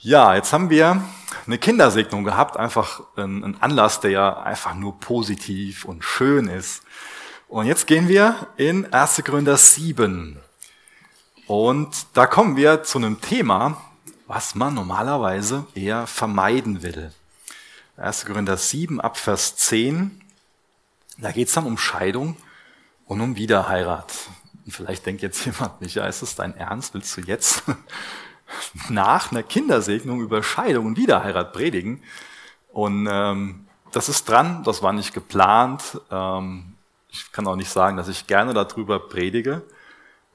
Ja, jetzt haben wir eine Kindersegnung gehabt, einfach ein, Anlass, der ja einfach nur positiv und schön ist. Und jetzt gehen wir in 1. Gründer 7. Und da kommen wir zu einem Thema, was man normalerweise eher vermeiden will. 1. Gründer 7 ab Vers 10. Da geht es dann um Scheidung und um Wiederheirat. Und vielleicht denkt jetzt jemand, Micha, ist das dein Ernst? Willst du jetzt nach einer Kindersegnung über Scheidung und Wiederheirat predigen. Und ähm, das ist dran, das war nicht geplant. Ähm, ich kann auch nicht sagen, dass ich gerne darüber predige,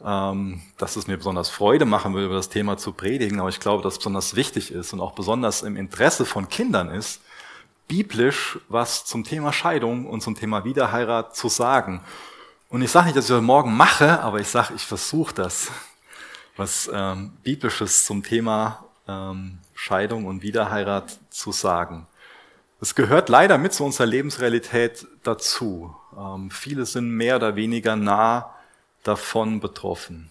ähm, dass es mir besonders Freude machen würde, über das Thema zu predigen, aber ich glaube, dass es besonders wichtig ist und auch besonders im Interesse von Kindern ist, biblisch was zum Thema Scheidung und zum Thema Wiederheirat zu sagen. Und ich sage nicht, dass ich das morgen mache, aber ich sage, ich versuche das was ähm, Biblisches zum Thema ähm, Scheidung und Wiederheirat zu sagen. Es gehört leider mit zu unserer Lebensrealität dazu. Ähm, viele sind mehr oder weniger nah davon betroffen.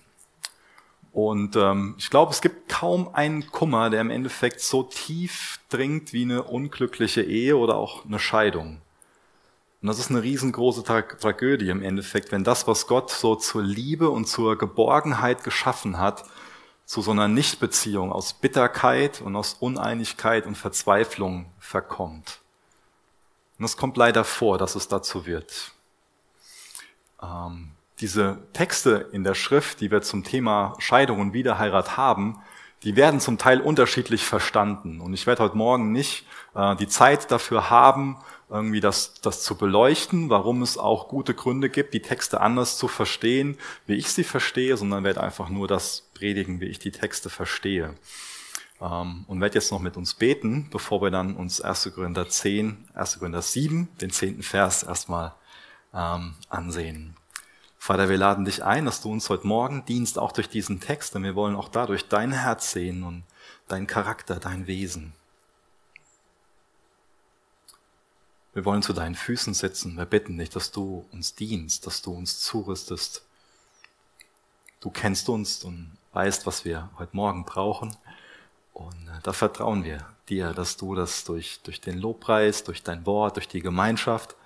Und ähm, ich glaube, es gibt kaum einen Kummer, der im Endeffekt so tief dringt wie eine unglückliche Ehe oder auch eine Scheidung. Und das ist eine riesengroße Tra Tragödie im Endeffekt, wenn das, was Gott so zur Liebe und zur Geborgenheit geschaffen hat, zu so einer Nichtbeziehung aus Bitterkeit und aus Uneinigkeit und Verzweiflung verkommt. Und es kommt leider vor, dass es dazu wird. Ähm, diese Texte in der Schrift, die wir zum Thema Scheidung und Wiederheirat haben, die werden zum Teil unterschiedlich verstanden. Und ich werde heute Morgen nicht äh, die Zeit dafür haben, irgendwie das, das zu beleuchten, warum es auch gute Gründe gibt, die Texte anders zu verstehen, wie ich sie verstehe, sondern werde einfach nur das predigen, wie ich die Texte verstehe. Ähm, und werde jetzt noch mit uns beten, bevor wir dann uns 1. Gründer 10, 1. Gründer 7, den zehnten Vers erstmal ähm, ansehen. Vater, wir laden dich ein, dass du uns heute Morgen dienst, auch durch diesen Text, denn wir wollen auch dadurch dein Herz sehen und deinen Charakter, dein Wesen. Wir wollen zu deinen Füßen sitzen. Wir bitten dich, dass du uns dienst, dass du uns zurüstest. Du kennst uns und weißt, was wir heute Morgen brauchen. Und äh, da vertrauen wir dir, dass du das durch, durch den Lobpreis, durch dein Wort, durch die Gemeinschaft,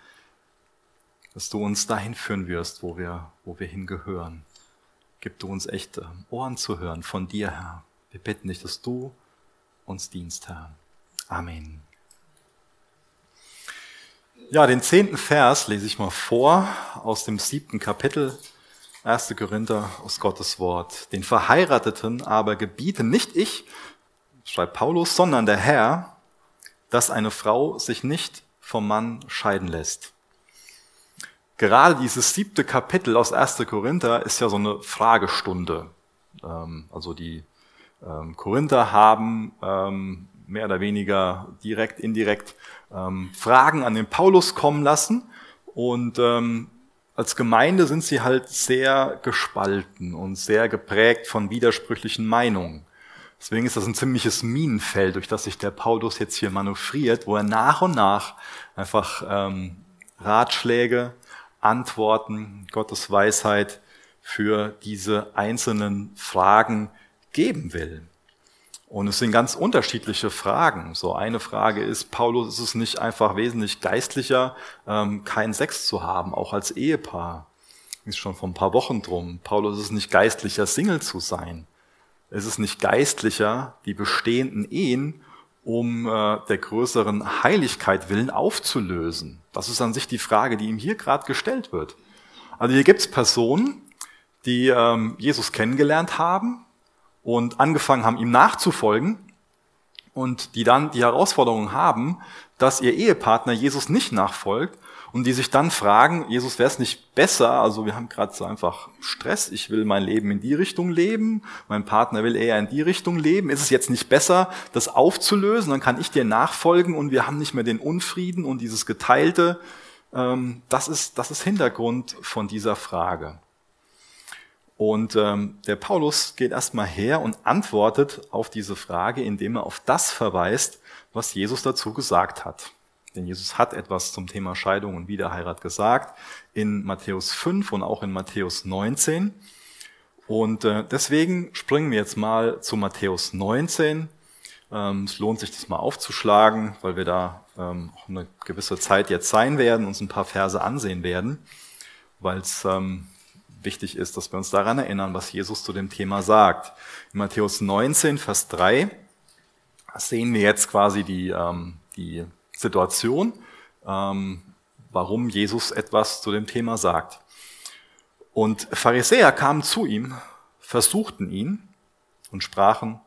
dass du uns dahin führen wirst, wo wir, wo wir hingehören. Gib du uns echt Ohren zu hören von dir, Herr. Wir bitten dich, dass du uns dienst, Herr. Amen. Ja, den zehnten Vers lese ich mal vor aus dem siebten Kapitel, 1. Korinther aus Gottes Wort. Den Verheirateten aber gebiete nicht ich, schreibt Paulus, sondern der Herr, dass eine Frau sich nicht vom Mann scheiden lässt. Gerade dieses siebte Kapitel aus 1. Korinther ist ja so eine Fragestunde. Ähm, also die ähm, Korinther haben ähm, mehr oder weniger direkt, indirekt Fragen an den Paulus kommen lassen. Und als Gemeinde sind sie halt sehr gespalten und sehr geprägt von widersprüchlichen Meinungen. Deswegen ist das ein ziemliches Minenfeld, durch das sich der Paulus jetzt hier manövriert, wo er nach und nach einfach ähm, Ratschläge, Antworten, Gottes Weisheit für diese einzelnen Fragen geben will. Und es sind ganz unterschiedliche Fragen. So eine Frage ist, Paulus ist es nicht einfach wesentlich geistlicher, ähm, keinen Sex zu haben, auch als Ehepaar. Ist schon vor ein paar Wochen drum. Paulus ist es nicht geistlicher, Single zu sein. Es ist nicht geistlicher, die bestehenden Ehen um äh, der größeren Heiligkeit willen aufzulösen. Das ist an sich die Frage, die ihm hier gerade gestellt wird. Also hier gibt es Personen, die ähm, Jesus kennengelernt haben, und angefangen haben, ihm nachzufolgen und die dann die Herausforderung haben, dass ihr Ehepartner Jesus nicht nachfolgt und die sich dann fragen, Jesus, wäre es nicht besser, also wir haben gerade so einfach Stress, ich will mein Leben in die Richtung leben, mein Partner will eher in die Richtung leben, ist es jetzt nicht besser, das aufzulösen, dann kann ich dir nachfolgen und wir haben nicht mehr den Unfrieden und dieses Geteilte. Ähm, das ist, das ist Hintergrund von dieser Frage. Und ähm, der Paulus geht erstmal her und antwortet auf diese Frage, indem er auf das verweist, was Jesus dazu gesagt hat. Denn Jesus hat etwas zum Thema Scheidung und Wiederheirat gesagt in Matthäus 5 und auch in Matthäus 19. Und äh, deswegen springen wir jetzt mal zu Matthäus 19 Ähm, es lohnt sich, das mal aufzuschlagen, weil wir da ähm, auch eine gewisse Zeit jetzt sein werden, uns ein paar Verse ansehen werden, weil es ähm, wichtig ist, dass wir uns daran erinnern, was Jesus zu dem Thema sagt. In Matthäus 19, Vers 3 sehen wir jetzt quasi die, die Situation, ähm, warum Jesus etwas zu dem Thema sagt. Und Pharisäer kamen zu ihm, versuchten ihn und sprachen,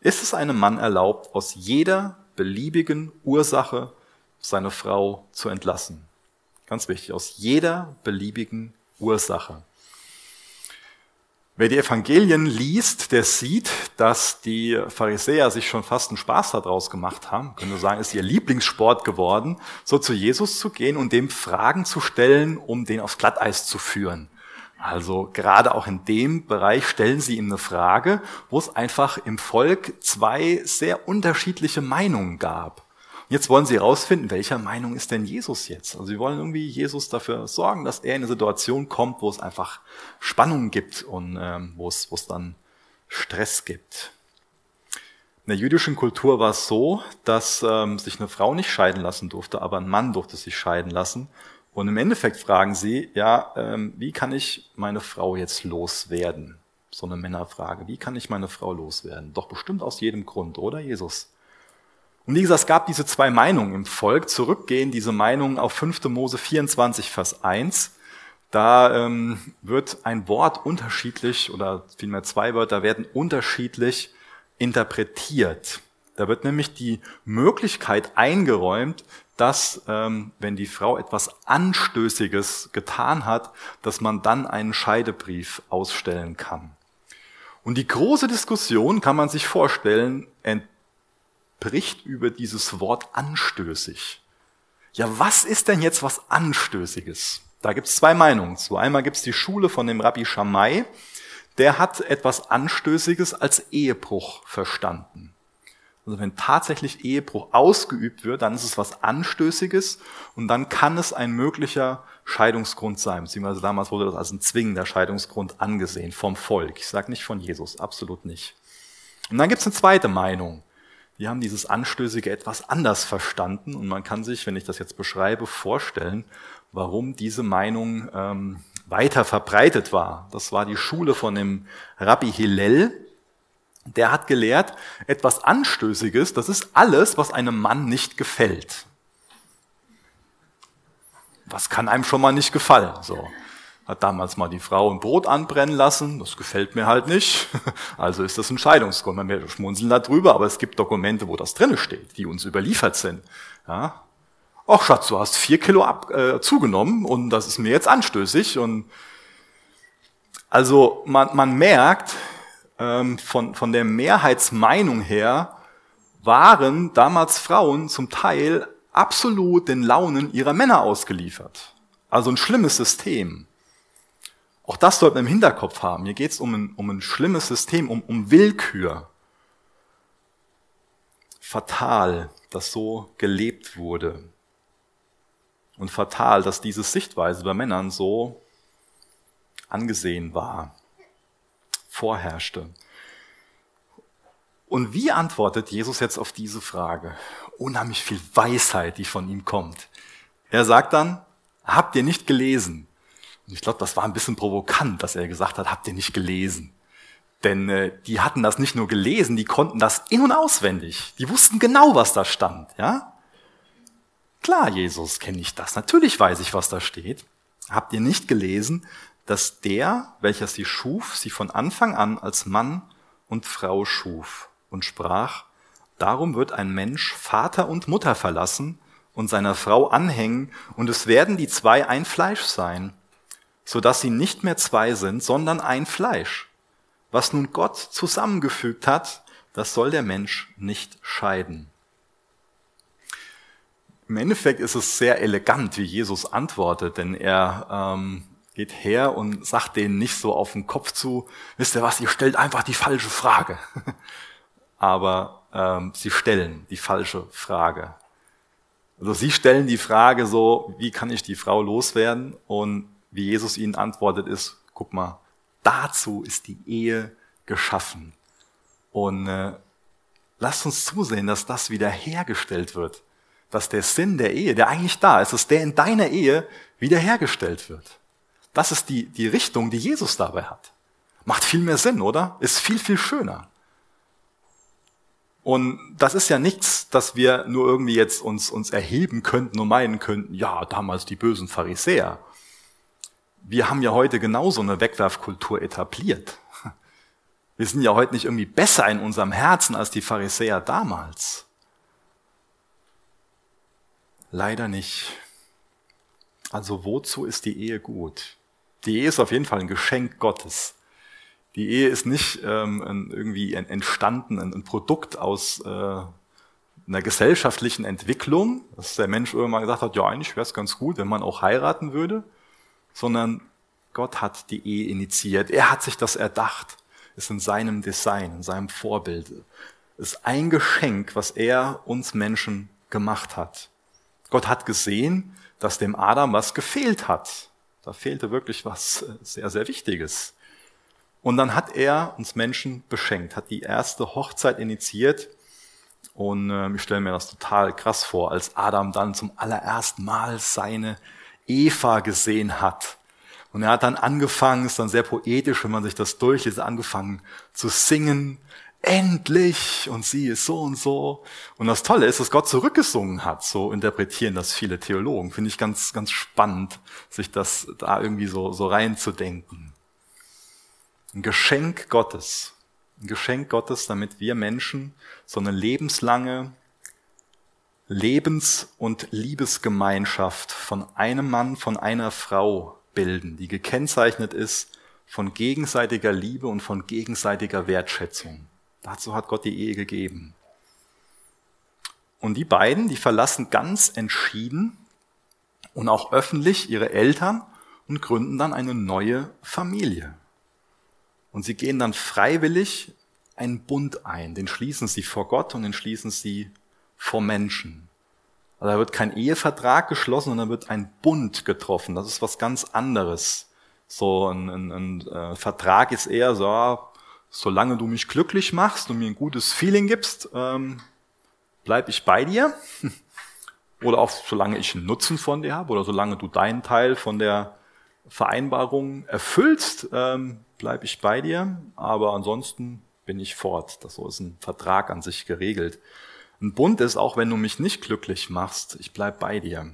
ist es einem Mann erlaubt, aus jeder beliebigen Ursache seine Frau zu entlassen? Ganz wichtig, aus jeder beliebigen Ursache. Wer die Evangelien liest, der sieht, dass die Pharisäer sich schon fast einen Spaß daraus gemacht haben. Können wir sagen, ist ihr Lieblingssport geworden, so zu Jesus zu gehen und dem Fragen zu stellen, um den aufs Glatteis zu führen. Also gerade auch in dem Bereich stellen sie ihm eine Frage, wo es einfach im Volk zwei sehr unterschiedliche Meinungen gab. Jetzt wollen sie herausfinden, welcher Meinung ist denn Jesus jetzt? Also sie wollen irgendwie Jesus dafür sorgen, dass er in eine Situation kommt, wo es einfach Spannung gibt und ähm, wo, es, wo es dann Stress gibt. In der jüdischen Kultur war es so, dass ähm, sich eine Frau nicht scheiden lassen durfte, aber ein Mann durfte sich scheiden lassen. Und im Endeffekt fragen sie, ja, ähm, wie kann ich meine Frau jetzt loswerden? So eine Männerfrage. Wie kann ich meine Frau loswerden? Doch bestimmt aus jedem Grund, oder Jesus? Und wie gesagt, es gab diese zwei Meinungen im Volk. Zurückgehen diese Meinungen auf 5. Mose 24, Vers 1. Da ähm, wird ein Wort unterschiedlich oder vielmehr zwei Wörter werden unterschiedlich interpretiert. Da wird nämlich die Möglichkeit eingeräumt, dass ähm, wenn die Frau etwas Anstößiges getan hat, dass man dann einen Scheidebrief ausstellen kann. Und die große Diskussion kann man sich vorstellen, bricht über dieses Wort anstößig. Ja, was ist denn jetzt was Anstößiges? Da gibt es zwei Meinungen zu. Einmal gibt es die Schule von dem Rabbi Shammai, der hat etwas Anstößiges als Ehebruch verstanden. Also wenn tatsächlich Ehebruch ausgeübt wird, dann ist es was Anstößiges und dann kann es ein möglicher Scheidungsgrund sein. Beziehungsweise damals wurde das als ein zwingender Scheidungsgrund angesehen vom Volk. Ich sage nicht von Jesus, absolut nicht. Und dann gibt es eine zweite Meinung die haben dieses Anstößige etwas anders verstanden und man kann sich, wenn ich das jetzt beschreibe, vorstellen, warum diese Meinung ähm, weiter verbreitet war. Das war die Schule von dem Rabbi Hillel. Der hat gelehrt, etwas Anstößiges, das ist alles, was einem Mann nicht gefällt. Was kann einem schon mal nicht gefallen? So hat damals mal die Frau ein Brot anbrennen lassen, das gefällt mir halt nicht, also ist das ein Scheidungsgrund. Wird schmunzeln darüber, aber es gibt Dokumente, wo das drinne steht, die uns überliefert sind. Ja. Ach Schatz, du hast vier Kilo ab, äh, zugenommen und das ist mir jetzt anstößig. Und also man, man merkt, ähm, von, von der Mehrheitsmeinung her waren damals Frauen zum Teil absolut den Launen ihrer Männer ausgeliefert. Also ein schlimmes System. Auch das sollten wir im Hinterkopf haben. Hier geht es um ein, um ein schlimmes System, um, um Willkür. Fatal, dass so gelebt wurde. Und fatal, dass diese Sichtweise bei Männern so angesehen war, vorherrschte. Und wie antwortet Jesus jetzt auf diese Frage? Unheimlich viel Weisheit, die von ihm kommt. Er sagt dann, habt ihr nicht gelesen? Und ich glaube, das war ein bisschen provokant, dass er gesagt hat, habt ihr nicht gelesen? Denn äh, die hatten das nicht nur gelesen, die konnten das in und auswendig. Die wussten genau, was da stand. Ja? Klar, Jesus, kenne ich das. Natürlich weiß ich, was da steht. Habt ihr nicht gelesen, dass der, welcher sie schuf, sie von Anfang an als Mann und Frau schuf und sprach, darum wird ein Mensch Vater und Mutter verlassen und seiner Frau anhängen, und es werden die zwei ein Fleisch sein so dass sie nicht mehr zwei sind, sondern ein Fleisch. Was nun Gott zusammengefügt hat, das soll der Mensch nicht scheiden. Im Endeffekt ist es sehr elegant, wie Jesus antwortet, denn er ähm, geht her und sagt denen nicht so auf den Kopf zu, wisst ihr was, ihr stellt einfach die falsche Frage. Aber ähm, sie stellen die falsche Frage. Also sie stellen die Frage so, wie kann ich die Frau loswerden? Und wie Jesus ihnen antwortet, ist, guck mal, dazu ist die Ehe geschaffen. Und äh, Lasst uns zusehen, dass das wiederhergestellt wird. Dass der Sinn der Ehe, der eigentlich da ist, dass der in deiner Ehe wiederhergestellt wird. Das ist die, die Richtung, die Jesus dabei hat. Macht viel mehr Sinn, oder? Ist viel, viel schöner. Und das ist ja nichts, dass wir nur irgendwie jetzt uns, uns erheben könnten und meinen könnten, ja, damals die bösen Pharisäer. Wir haben ja heute genauso eine Wegwerfkultur etabliert. Wir sind ja heute nicht irgendwie besser in unserem Herzen als die Pharisäer damals. Leider nicht. Also wozu ist die Ehe gut? Die Ehe ist auf jeden Fall ein Geschenk Gottes. Die Ehe ist nicht ähm, irgendwie entstanden, ein, Produkt aus äh, einer gesellschaftlichen Entwicklung, dass der Mensch irgendwann gesagt hat, ja, eigentlich wäre es ganz gut, wenn man auch heiraten würde, sondern Gott hat die Ehe initiiert. Er hat sich das erdacht ist in seinem Design, in seinem Vorbild. Ist ein Geschenk, was er uns Menschen gemacht hat. Gott hat gesehen, dass dem Adam was gefehlt hat. Da fehlte wirklich was sehr, sehr Wichtiges. Und dann hat er uns Menschen beschenkt, hat die erste Hochzeit initiiert. Und äh, ich stelle mir das total krass vor, als Adam dann zum allerersten Mal seine Eva gesehen hat. Und er hat dann angefangen, ist dann sehr poetisch, wenn man sich das durchliest, angefangen zu singen. Endlich! Und sie ist so und so. Und das Tolle ist, dass Gott zurückgesungen hat. So interpretieren das viele Theologen. Finde ich ganz, ganz spannend, sich das da irgendwie so, so reinzudenken. Ein Geschenk Gottes. Ein Geschenk Gottes, damit wir Menschen so eine lebenslange Lebens- und Liebesgemeinschaft von einem Mann, von einer Frau bilden, die gekennzeichnet ist von gegenseitiger Liebe und von gegenseitiger Wertschätzung. Dazu hat Gott die Ehe gegeben. Und die beiden, die verlassen ganz entschieden und auch öffentlich ihre Eltern und gründen dann eine neue Familie. Und sie gehen dann freiwillig einen Bund ein. Den schließen sie vor Gott und den schließen sie vor Menschen. Also da wird kein Ehevertrag geschlossen, sondern wird ein Bund getroffen. Das ist was ganz anderes. So ein, ein, ein äh, Vertrag ist eher so, solange du mich glücklich machst und mir ein gutes Feeling gibst, ähm, bleib ich bei dir. oder auch solange ich einen Nutzen von dir habe oder solange du deinen Teil von der Vereinbarung erfüllst, ähm, bleib ich bei dir. Aber ansonsten bin ich fort. Das so ist ein Vertrag an sich geregelt. Ein Bund ist, auch wenn du mich nicht glücklich machst, ich bleib bei dir.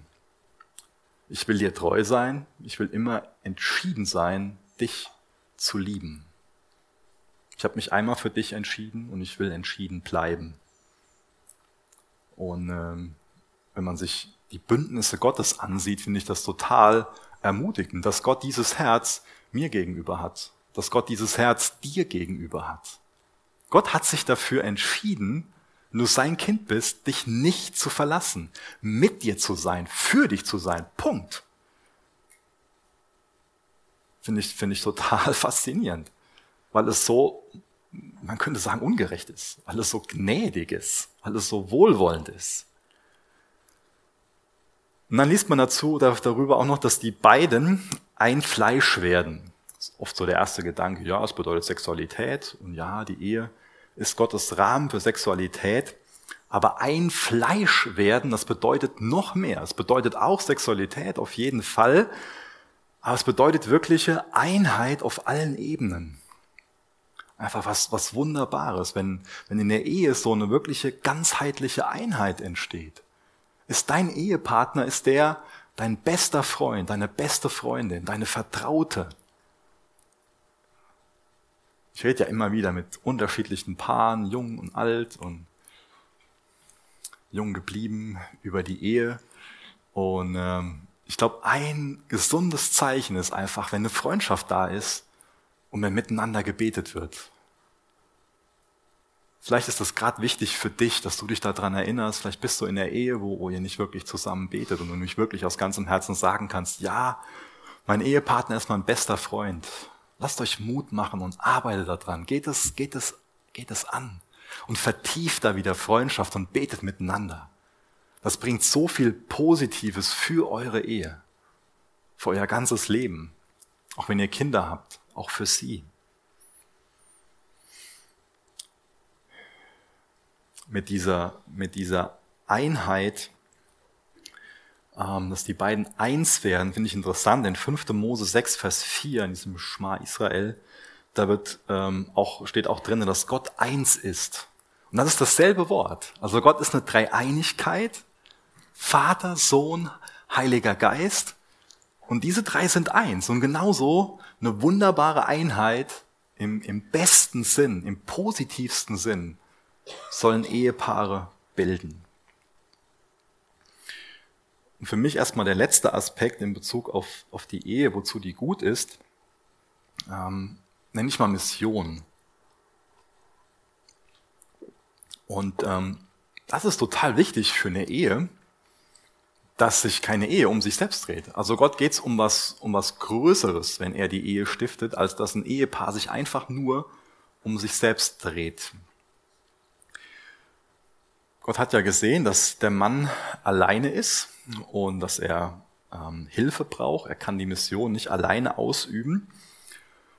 Ich will dir treu sein, ich will immer entschieden sein, dich zu lieben. Ich habe mich einmal für dich entschieden und ich will entschieden bleiben. Und ähm, wenn man sich die Bündnisse Gottes ansieht, finde ich das total ermutigend, dass Gott dieses Herz mir gegenüber hat, dass Gott dieses Herz dir gegenüber hat. Gott hat sich dafür entschieden, du sein Kind bist, dich nicht zu verlassen, mit dir zu sein, für dich zu sein. Punkt. Finde ich, finde ich total faszinierend, weil es so, man könnte sagen, ungerecht ist, weil es so gnädig ist, weil es so wohlwollend ist. Und dann liest man dazu darüber auch noch, dass die beiden ein Fleisch werden. Das ist oft so der erste Gedanke, ja, es bedeutet Sexualität und ja, die Ehe ist Gottes Rahmen für Sexualität. Aber ein Fleisch werden, das bedeutet noch mehr. Es bedeutet auch Sexualität auf jeden Fall. Aber es bedeutet wirkliche Einheit auf allen Ebenen. Einfach was, was Wunderbares, wenn, wenn in der Ehe so eine wirkliche ganzheitliche Einheit entsteht. Ist dein Ehepartner, ist der dein bester Freund, deine beste Freundin, deine Vertraute, ich rede ja immer wieder mit unterschiedlichen Paaren, jung und alt und jung geblieben über die Ehe. Und ähm, ich glaube, ein gesundes Zeichen ist einfach, wenn eine Freundschaft da ist und wenn miteinander gebetet wird. Vielleicht ist das gerade wichtig für dich, dass du dich daran erinnerst. Vielleicht bist du in der Ehe, wo, wo ihr nicht wirklich zusammen betet und du nicht wirklich aus ganzem Herzen sagen kannst, ja, mein Ehepartner ist mein bester Freund. Lasst euch Mut machen und arbeitet daran. Geht es, geht es, geht es an. Und vertieft da wieder Freundschaft und betet miteinander. Das bringt so viel Positives für eure Ehe. Für euer ganzes Leben. Auch wenn ihr Kinder habt. Auch für sie. mit dieser, mit dieser Einheit, dass die beiden eins werden, finde ich interessant. In 5. Mose 6, Vers 4, in diesem Schma Israel, da wird ähm, auch, steht auch drin, dass Gott eins ist. Und das ist dasselbe Wort. Also Gott ist eine Dreieinigkeit. Vater, Sohn, Heiliger Geist. Und diese drei sind eins. Und genauso eine wunderbare Einheit im, im besten Sinn, im positivsten Sinn sollen Ehepaare bilden. Und für mich erstmal der letzte Aspekt in Bezug auf, auf die Ehe, wozu die gut ist, ähm, nenne ich mal Mission. Und ähm, das ist total wichtig für eine Ehe, dass sich keine Ehe um sich selbst dreht. Also Gott geht es um was, um was Größeres, wenn er die Ehe stiftet, als dass ein Ehepaar sich einfach nur um sich selbst dreht. Gott hat ja gesehen, dass der Mann alleine ist und dass er ähm, Hilfe braucht. Er kann die Mission nicht alleine ausüben.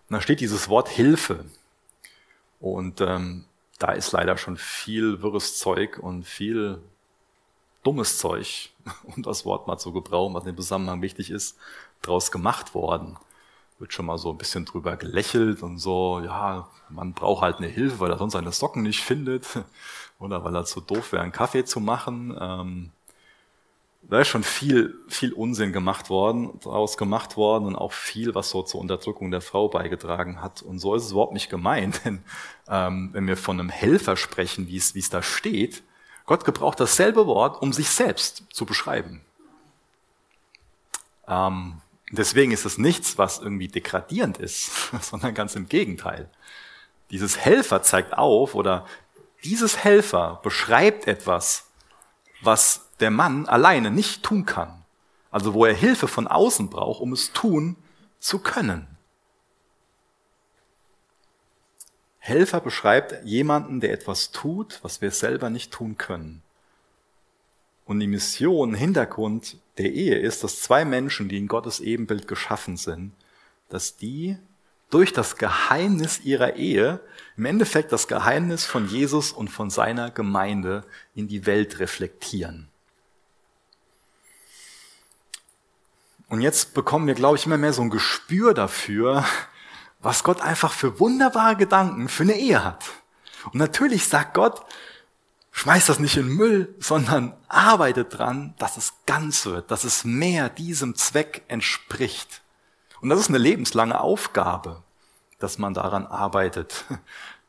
Und da steht dieses Wort Hilfe. Und ähm, da ist leider schon viel wirres Zeug und viel dummes Zeug, um das Wort mal zu gebrauchen, was im Zusammenhang wichtig ist, draus gemacht worden. Wird schon mal so ein bisschen drüber gelächelt und so, ja, man braucht halt eine Hilfe, weil er sonst seine Socken nicht findet oder weil er zu doof wäre, einen Kaffee zu machen. Ähm, da ist schon viel, viel Unsinn gemacht worden, daraus gemacht worden und auch viel, was so zur Unterdrückung der Frau beigetragen hat. Und so ist es überhaupt nicht gemeint, denn ähm, wenn wir von einem Helfer sprechen, wie es, da steht, Gott gebraucht dasselbe Wort, um sich selbst zu beschreiben. Ähm, deswegen ist es nichts, was irgendwie degradierend ist, sondern ganz im Gegenteil. Dieses Helfer zeigt auf oder dieses Helfer beschreibt etwas, was der Mann alleine nicht tun kann. Also wo er Hilfe von außen braucht, um es tun zu können. Helfer beschreibt jemanden, der etwas tut, was wir selber nicht tun können. Und die Mission, Hintergrund der Ehe ist, dass zwei Menschen, die in Gottes Ebenbild geschaffen sind, dass die durch das Geheimnis ihrer Ehe im Endeffekt das Geheimnis von Jesus und von seiner Gemeinde in die Welt reflektieren. Und jetzt bekommen wir, glaube ich, immer mehr so ein Gespür dafür, was Gott einfach für wunderbare Gedanken für eine Ehe hat. Und natürlich sagt Gott, schmeißt das nicht in Müll, sondern arbeitet dran, dass es ganz wird, dass es mehr diesem Zweck entspricht. Und das ist eine lebenslange Aufgabe, dass man daran arbeitet.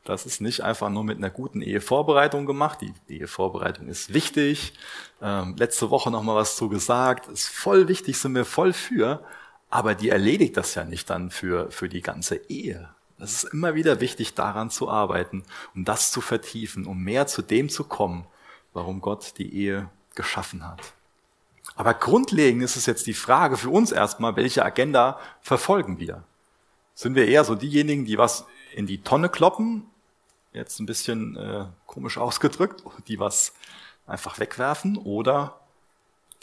Das ist nicht einfach nur mit einer guten Ehevorbereitung gemacht. Die Ehevorbereitung ist wichtig. Ähm, letzte Woche noch mal was zu gesagt. Ist voll wichtig, sind wir voll für. Aber die erledigt das ja nicht dann für, für die ganze Ehe. Das ist immer wieder wichtig, daran zu arbeiten, um das zu vertiefen, um mehr zu dem zu kommen, warum Gott die Ehe geschaffen hat. Aber grundlegend ist es jetzt die Frage für uns erstmal, welche Agenda verfolgen wir? Sind wir eher so diejenigen, die was in die Tonne kloppen jetzt ein bisschen äh, komisch ausgedrückt, die was einfach wegwerfen oder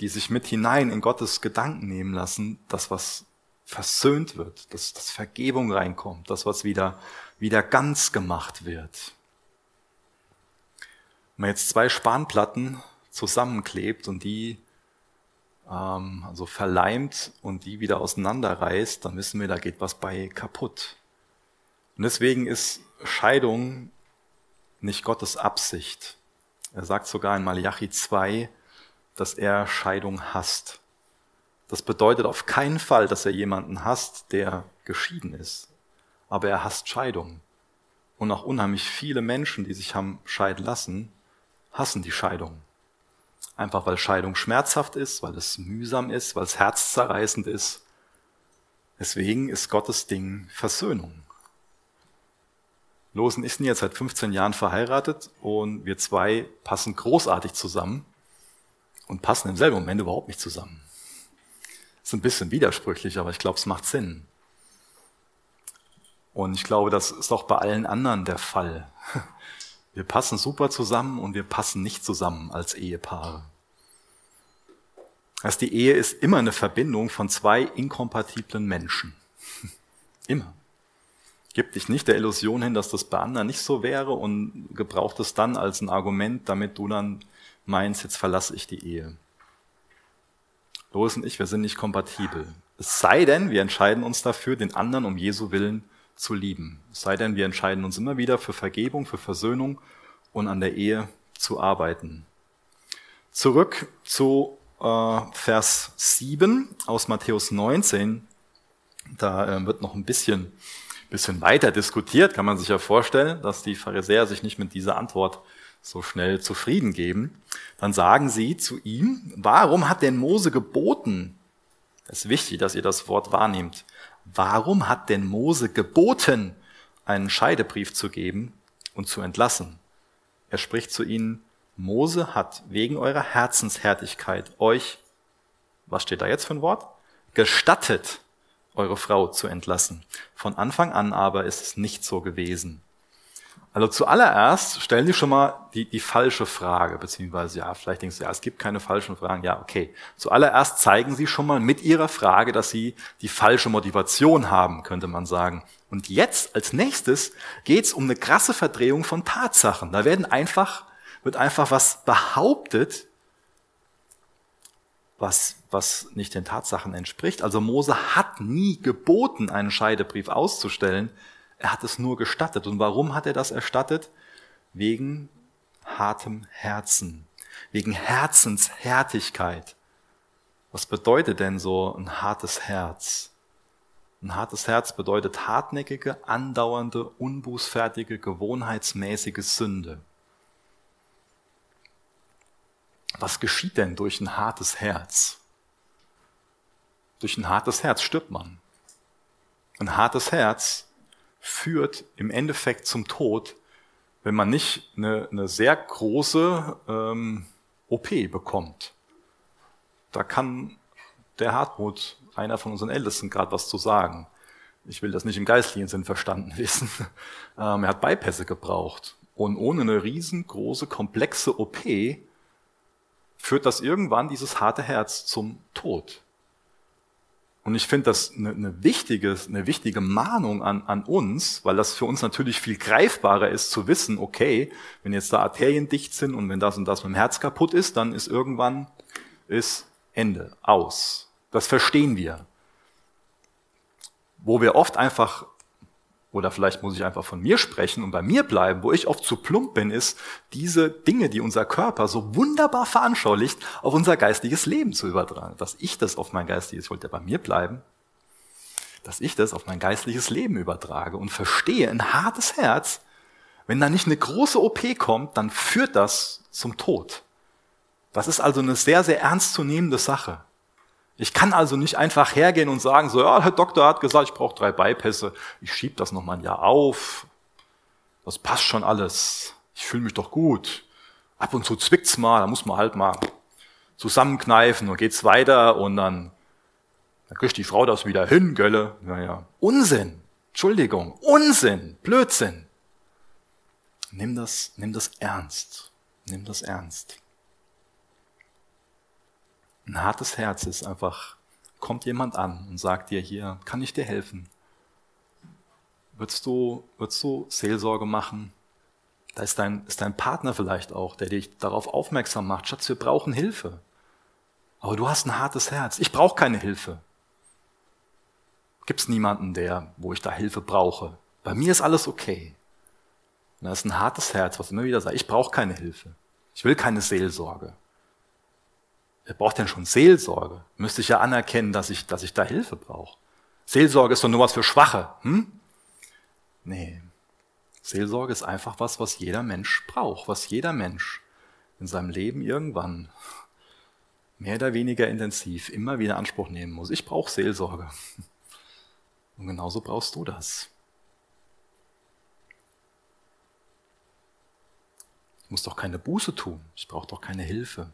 die sich mit hinein in Gottes Gedanken nehmen lassen, dass was versöhnt wird, dass, dass Vergebung reinkommt, dass was wieder, wieder ganz gemacht wird. Wenn man jetzt zwei Spanplatten zusammenklebt und die ähm, also verleimt und die wieder auseinanderreißt, dann wissen wir, da geht was bei kaputt. Und deswegen ist Scheidung nicht Gottes Absicht. Er sagt sogar in Malachi 2, dass er Scheidung hasst. Das bedeutet auf keinen Fall, dass er jemanden hasst, der geschieden ist. Aber er hasst Scheidung. Und auch unheimlich viele Menschen, die sich haben scheiden lassen, hassen die Scheidung. Einfach weil Scheidung schmerzhaft ist, weil es mühsam ist, weil es herzzerreißend ist. Deswegen ist Gottes Ding Versöhnung. Losen ist jetzt seit 15 Jahren verheiratet und wir zwei passen großartig zusammen und passen im selben Moment überhaupt nicht zusammen. Ist ein bisschen widersprüchlich, aber ich glaube, es macht Sinn. Und ich glaube, das ist auch bei allen anderen der Fall. Wir passen super zusammen und wir passen nicht zusammen als Ehepaare. Also die Ehe ist immer eine Verbindung von zwei inkompatiblen Menschen. Immer. Gib dich nicht der Illusion hin, dass das bei anderen nicht so wäre und gebraucht es dann als ein Argument, damit du dann meinst, jetzt verlasse ich die Ehe. Loris und ich, wir sind nicht kompatibel. Es sei denn, wir entscheiden uns dafür, den anderen um Jesu Willen zu lieben. Es sei denn, wir entscheiden uns immer wieder für Vergebung, für Versöhnung und an der Ehe zu arbeiten. Zurück zu äh, Vers 7 aus Matthäus 19. Da äh, wird noch ein bisschen bisschen weiter diskutiert, kann man sich ja vorstellen, dass die Pharisäer sich nicht mit dieser Antwort so schnell zufrieden geben. Dann sagen sie zu ihm, warum hat denn Mose geboten? Es ist wichtig, dass ihr das Wort wahrnehmt. Warum hat denn Mose geboten, einen Scheidebrief zu geben und zu entlassen? Er spricht zu ihnen, Mose hat wegen eurer Herzenshärtigkeit euch, was steht da jetzt für ein Wort? Gestattet, eure Frau zu entlassen. Von Anfang an aber ist es nicht so gewesen. Also zuallererst stellen Sie schon mal die, die falsche Frage, beziehungsweise ja, vielleicht denken Sie, ja, es gibt keine falschen Fragen. Ja, okay. Zuallererst zeigen Sie schon mal mit Ihrer Frage, dass Sie die falsche Motivation haben, könnte man sagen. Und jetzt als nächstes geht es um eine krasse Verdrehung von Tatsachen. Da werden einfach, wird einfach was behauptet, was, was nicht den Tatsachen entspricht. Also Mose hat nie geboten, einen Scheidebrief auszustellen. Er hat es nur gestattet. Und warum hat er das erstattet? Wegen hartem Herzen, wegen Herzenshärtigkeit. Was bedeutet denn so ein hartes Herz? Ein hartes Herz bedeutet hartnäckige, andauernde, unbußfertige, gewohnheitsmäßige Sünde. Was geschieht denn durch ein hartes Herz? Durch ein hartes Herz stirbt man. Ein hartes Herz führt im Endeffekt zum Tod, wenn man nicht eine, eine sehr große ähm, OP bekommt. Da kann der Hartmut, einer von unseren Ältesten, gerade was zu sagen. Ich will das nicht im geistlichen Sinn verstanden wissen. Ähm, er hat Beipässe gebraucht. Und ohne eine riesengroße, komplexe OP führt das irgendwann dieses harte Herz zum Tod. Und ich finde das eine, eine, wichtige, eine wichtige Mahnung an, an uns, weil das für uns natürlich viel greifbarer ist zu wissen, okay, wenn jetzt da Arterien dicht sind und wenn das und das mit dem Herz kaputt ist, dann ist irgendwann ist Ende, aus. Das verstehen wir. Wo wir oft einfach oder vielleicht muss ich einfach von mir sprechen und bei mir bleiben, wo ich oft zu plump bin, ist, diese Dinge, die unser Körper so wunderbar veranschaulicht, auf unser geistiges Leben zu übertragen. Dass ich das auf mein geistiges, ich wollte ja bei mir bleiben, dass ich das auf mein geistliches Leben übertrage und verstehe, ein hartes Herz, wenn da nicht eine große OP kommt, dann führt das zum Tod. Das ist also eine sehr, sehr ernstzunehmende Sache. Ich kann also nicht einfach hergehen und sagen, so, ja, der Doktor hat gesagt, ich brauche drei Beipässe, ich schiebe das noch mal ein Jahr auf, das passt schon alles, ich fühle mich doch gut. Ab und zu zwickt's mal, da muss man halt mal zusammenkneifen und geht's weiter und dann, dann kriegt die Frau das wieder hin, gölle. Naja, Unsinn, Entschuldigung, Unsinn, Blödsinn. Nimm das, nimm das ernst, nimm das ernst. Ein hartes Herz ist einfach, kommt jemand an und sagt dir hier, kann ich dir helfen? Würdest du, würdest du Seelsorge machen? Da ist dein, ist dein Partner vielleicht auch, der dich darauf aufmerksam macht. Schatz, wir brauchen Hilfe. Aber du hast ein hartes Herz. Ich brauche keine Hilfe. Gibt es niemanden, der, wo ich da Hilfe brauche? Bei mir ist alles okay. Und da ist ein hartes Herz, was immer wieder sagt, ich brauche keine Hilfe. Ich will keine Seelsorge. Wer braucht denn schon Seelsorge? Müsste ich ja anerkennen, dass ich, dass ich da Hilfe brauche. Seelsorge ist doch nur was für Schwache. Hm? Nee. Seelsorge ist einfach was, was jeder Mensch braucht, was jeder Mensch in seinem Leben irgendwann mehr oder weniger intensiv immer wieder Anspruch nehmen muss. Ich brauche Seelsorge. Und genauso brauchst du das. Ich muss doch keine Buße tun. Ich brauche doch keine Hilfe.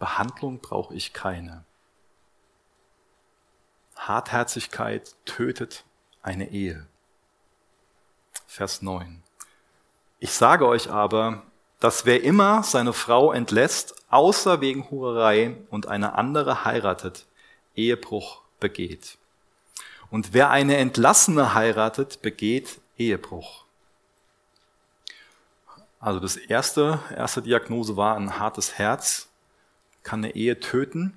Behandlung brauche ich keine. Hartherzigkeit tötet eine Ehe. Vers 9. Ich sage euch aber, dass wer immer seine Frau entlässt, außer wegen Hurerei und eine andere heiratet, Ehebruch begeht. Und wer eine Entlassene heiratet, begeht Ehebruch. Also das erste, erste Diagnose war ein hartes Herz, kann eine Ehe töten.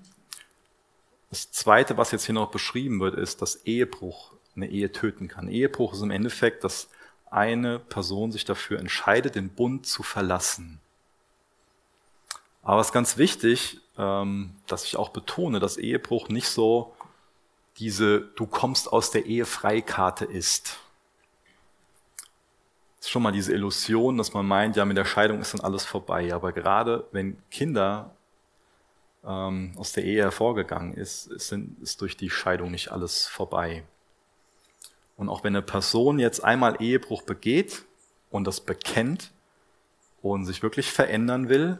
Das zweite, was jetzt hier noch beschrieben wird, ist, dass Ehebruch eine Ehe töten kann. Ehebruch ist im Endeffekt, dass eine Person sich dafür entscheidet, den Bund zu verlassen. Aber es ist ganz wichtig, ähm, dass ich auch betone, dass Ehebruch nicht so diese Du kommst aus der Ehe Freikarte ist. Das ist schon mal diese Illusion, dass man meint, ja, mit der Scheidung ist dann alles vorbei. Aber gerade wenn Kinder ähm, aus der Ehe hervorgegangen ist, ist, ist durch die Scheidung nicht alles vorbei. Und auch wenn eine Person jetzt einmal Ehebruch begeht und das bekennt und sich wirklich verändern will,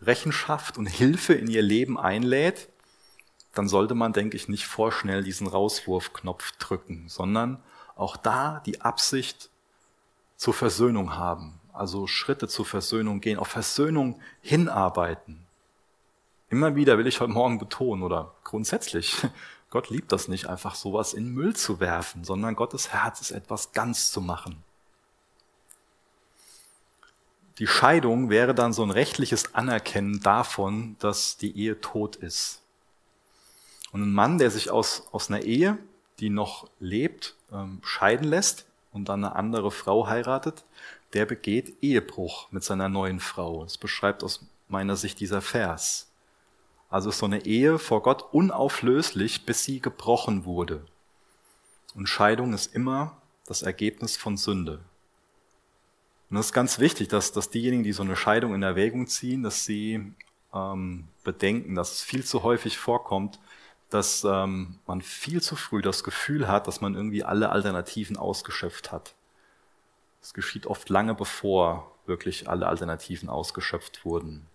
Rechenschaft und Hilfe in ihr Leben einlädt, dann sollte man, denke ich, nicht vorschnell diesen Rauswurfknopf drücken, sondern auch da die Absicht zur Versöhnung haben. Also Schritte zur Versöhnung gehen, auf Versöhnung hinarbeiten. Immer wieder will ich heute Morgen betonen oder grundsätzlich, Gott liebt das nicht, einfach sowas in Müll zu werfen, sondern Gottes Herz ist etwas ganz zu machen. Die Scheidung wäre dann so ein rechtliches Anerkennen davon, dass die Ehe tot ist. Und ein Mann, der sich aus, aus einer Ehe, die noch lebt, ähm, scheiden lässt und dann eine andere Frau heiratet, der begeht Ehebruch mit seiner neuen Frau. Das beschreibt aus meiner Sicht dieser Vers. Also ist so eine Ehe vor Gott unauflöslich, bis sie gebrochen wurde. Und Scheidung ist immer das Ergebnis von Sünde. Und das ist ganz wichtig, dass, dass diejenigen, die so eine Scheidung in Erwägung ziehen, dass sie ähm, bedenken, dass es viel zu häufig vorkommt, dass ähm, man viel zu früh das Gefühl hat, dass man irgendwie alle Alternativen ausgeschöpft hat. Das geschieht oft lange bevor wirklich alle Alternativen ausgeschöpft wurden.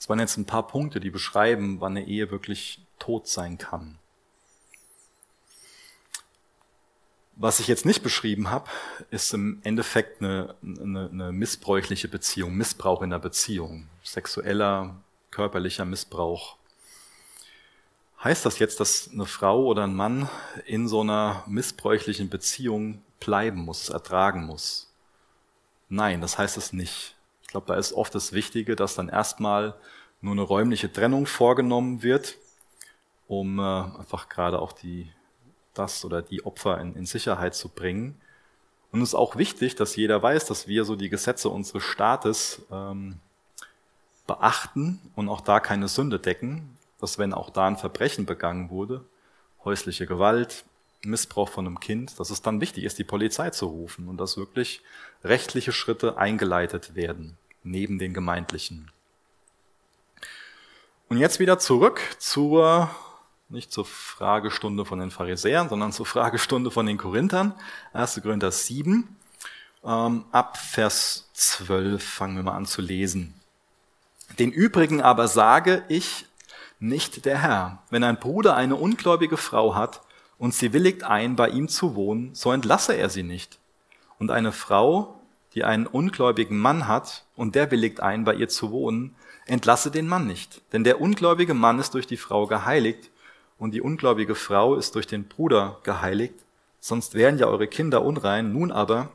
Das waren jetzt ein paar Punkte, die beschreiben, wann eine Ehe wirklich tot sein kann. Was ich jetzt nicht beschrieben habe, ist im Endeffekt eine, eine, eine missbräuchliche Beziehung, Missbrauch in der Beziehung, sexueller, körperlicher Missbrauch. Heißt das jetzt, dass eine Frau oder ein Mann in so einer missbräuchlichen Beziehung bleiben muss, ertragen muss? Nein, das heißt es nicht. Ich glaube, da ist oft das Wichtige, dass dann erstmal nur eine räumliche Trennung vorgenommen wird, um äh, einfach gerade auch die, das oder die Opfer in, in Sicherheit zu bringen. Und es ist auch wichtig, dass jeder weiß, dass wir so die Gesetze unseres Staates ähm, beachten und auch da keine Sünde decken, dass wenn auch da ein Verbrechen begangen wurde, häusliche Gewalt, Missbrauch von einem Kind, dass es dann wichtig ist, die Polizei zu rufen und dass wirklich rechtliche Schritte eingeleitet werden, neben den gemeindlichen. Und jetzt wieder zurück zur, nicht zur Fragestunde von den Pharisäern, sondern zur Fragestunde von den Korinthern. 1. Korinther 7. Ähm, ab Vers 12 fangen wir mal an zu lesen. Den übrigen aber sage ich nicht der Herr. Wenn ein Bruder eine ungläubige Frau hat und sie willigt ein, bei ihm zu wohnen, so entlasse er sie nicht. Und eine Frau, die einen ungläubigen Mann hat und der willigt ein, bei ihr zu wohnen, entlasse den Mann nicht. Denn der ungläubige Mann ist durch die Frau geheiligt und die ungläubige Frau ist durch den Bruder geheiligt. Sonst wären ja eure Kinder unrein. Nun aber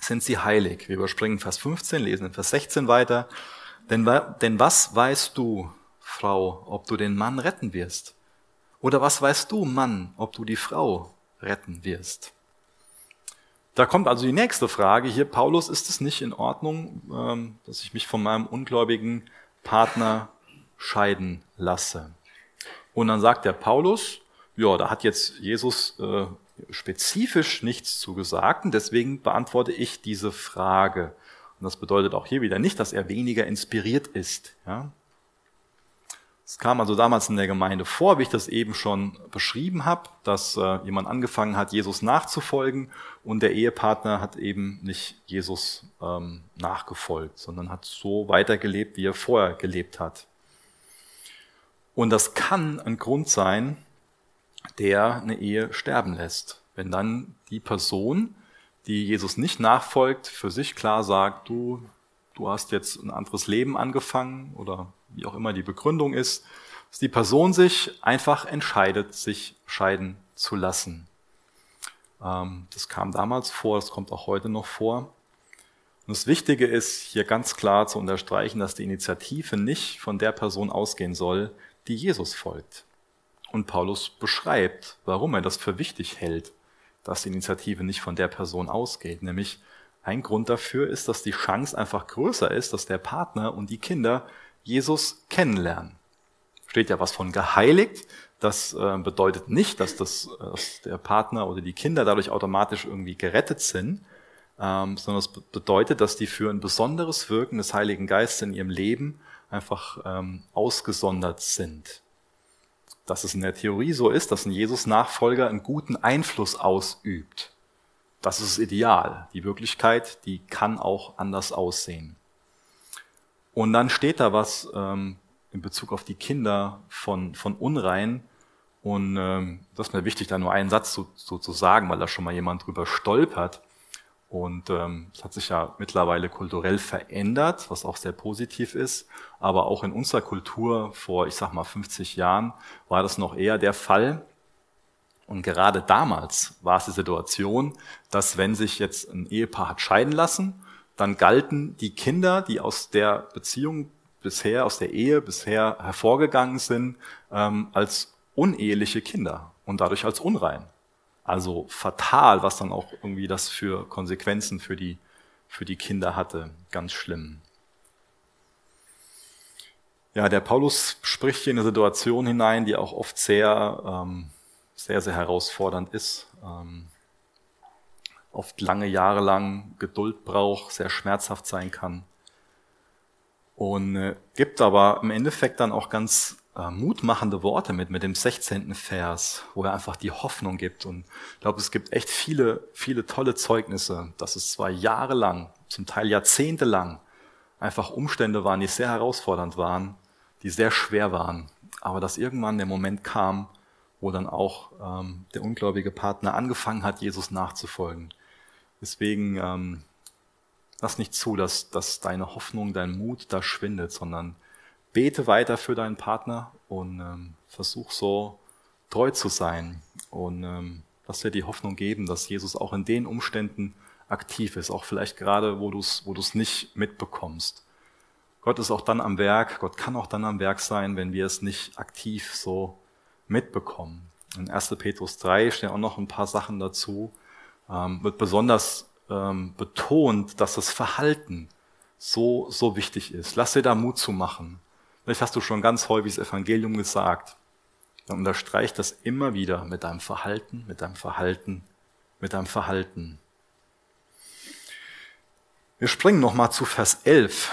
sind sie heilig. Wir überspringen Vers 15, lesen in Vers 16 weiter. Denn, denn was weißt du, Frau, ob du den Mann retten wirst? Oder was weißt du, Mann, ob du die Frau retten wirst? Da kommt also die nächste Frage hier, Paulus, ist es nicht in Ordnung, ähm, dass ich mich von meinem ungläubigen Partner scheiden lasse? Und dann sagt der Paulus, ja, da hat jetzt Jesus äh, spezifisch nichts zu gesagt und deswegen beantworte ich diese Frage. Und das bedeutet auch hier wieder nicht, dass er weniger inspiriert ist. Ja? Es kam also damals in der Gemeinde vor, wie ich das eben schon beschrieben habe, dass äh, jemand angefangen hat, Jesus nachzufolgen und der Ehepartner hat eben nicht Jesus ähm, nachgefolgt, sondern hat so weitergelebt, wie er vorher gelebt hat. Und das kann ein Grund sein, der eine Ehe sterben lässt. Wenn dann die Person, die Jesus nicht nachfolgt, für sich klar sagt, du, du hast jetzt ein anderes Leben angefangen oder wie auch immer die Begründung ist, dass die Person sich einfach entscheidet, sich scheiden zu lassen. Ähm, das kam damals vor, das kommt auch heute noch vor. Und das Wichtige ist, hier ganz klar zu unterstreichen, dass die Initiative nicht von der Person ausgehen soll, die Jesus folgt. Und Paulus beschreibt, warum er das für wichtig hält, dass die Initiative nicht von der Person ausgeht. Nämlich ein Grund dafür ist, dass die Chance einfach größer ist, dass der Partner und die Kinder Jesus kennenlernen. Steht ja was von geheiligt. Das äh, bedeutet nicht, dass, das, dass der Partner oder die Kinder dadurch automatisch irgendwie gerettet sind, ähm, sondern es bedeutet, dass die für ein besonderes Wirken des Heiligen Geistes in ihrem Leben einfach ähm, ausgesondert sind. Dass es in der Theorie so ist, dass ein Jesus-Nachfolger einen guten Einfluss ausübt. Das ist das Ideal. Die Wirklichkeit, die kann auch anders aussehen. Und dann steht da was ähm, in Bezug auf die Kinder von, von Unrein. Und ähm, das ist mir wichtig, da nur einen Satz zu, zu, zu sagen, weil da schon mal jemand drüber stolpert. Und ähm, es hat sich ja mittlerweile kulturell verändert, was auch sehr positiv ist. Aber auch in unserer Kultur vor, ich sag mal, 50 Jahren war das noch eher der Fall. Und gerade damals war es die Situation, dass wenn sich jetzt ein Ehepaar hat scheiden lassen, dann galten die Kinder, die aus der Beziehung bisher, aus der Ehe bisher hervorgegangen sind, ähm, als uneheliche Kinder und dadurch als unrein. Also fatal, was dann auch irgendwie das für Konsequenzen für die, für die Kinder hatte. Ganz schlimm. Ja, der Paulus spricht hier in eine Situation hinein, die auch oft sehr, ähm, sehr, sehr herausfordernd ist. Ähm, oft lange Jahre lang Geduld braucht, sehr schmerzhaft sein kann. Und äh, gibt aber im Endeffekt dann auch ganz äh, mutmachende Worte mit, mit dem 16. Vers, wo er einfach die Hoffnung gibt. Und ich glaube, es gibt echt viele, viele tolle Zeugnisse, dass es zwar jahrelang, zum Teil jahrzehntelang, einfach Umstände waren, die sehr herausfordernd waren, die sehr schwer waren, aber dass irgendwann der Moment kam, wo dann auch ähm, der ungläubige Partner angefangen hat, Jesus nachzufolgen. Deswegen ähm, lass nicht zu, dass, dass deine Hoffnung, dein Mut da schwindet, sondern bete weiter für deinen Partner und ähm, versuch so treu zu sein und ähm, lass dir die Hoffnung geben, dass Jesus auch in den Umständen aktiv ist, auch vielleicht gerade, wo du es wo du's nicht mitbekommst. Gott ist auch dann am Werk, Gott kann auch dann am Werk sein, wenn wir es nicht aktiv so mitbekommen. In 1. Petrus 3 stehen auch noch ein paar Sachen dazu, ähm, wird besonders ähm, betont, dass das Verhalten so, so wichtig ist. Lass dir da Mut zu machen. Vielleicht hast du schon ganz häufig das Evangelium gesagt. Dann unterstreich das immer wieder mit deinem Verhalten, mit deinem Verhalten, mit deinem Verhalten. Wir springen nochmal zu Vers 11.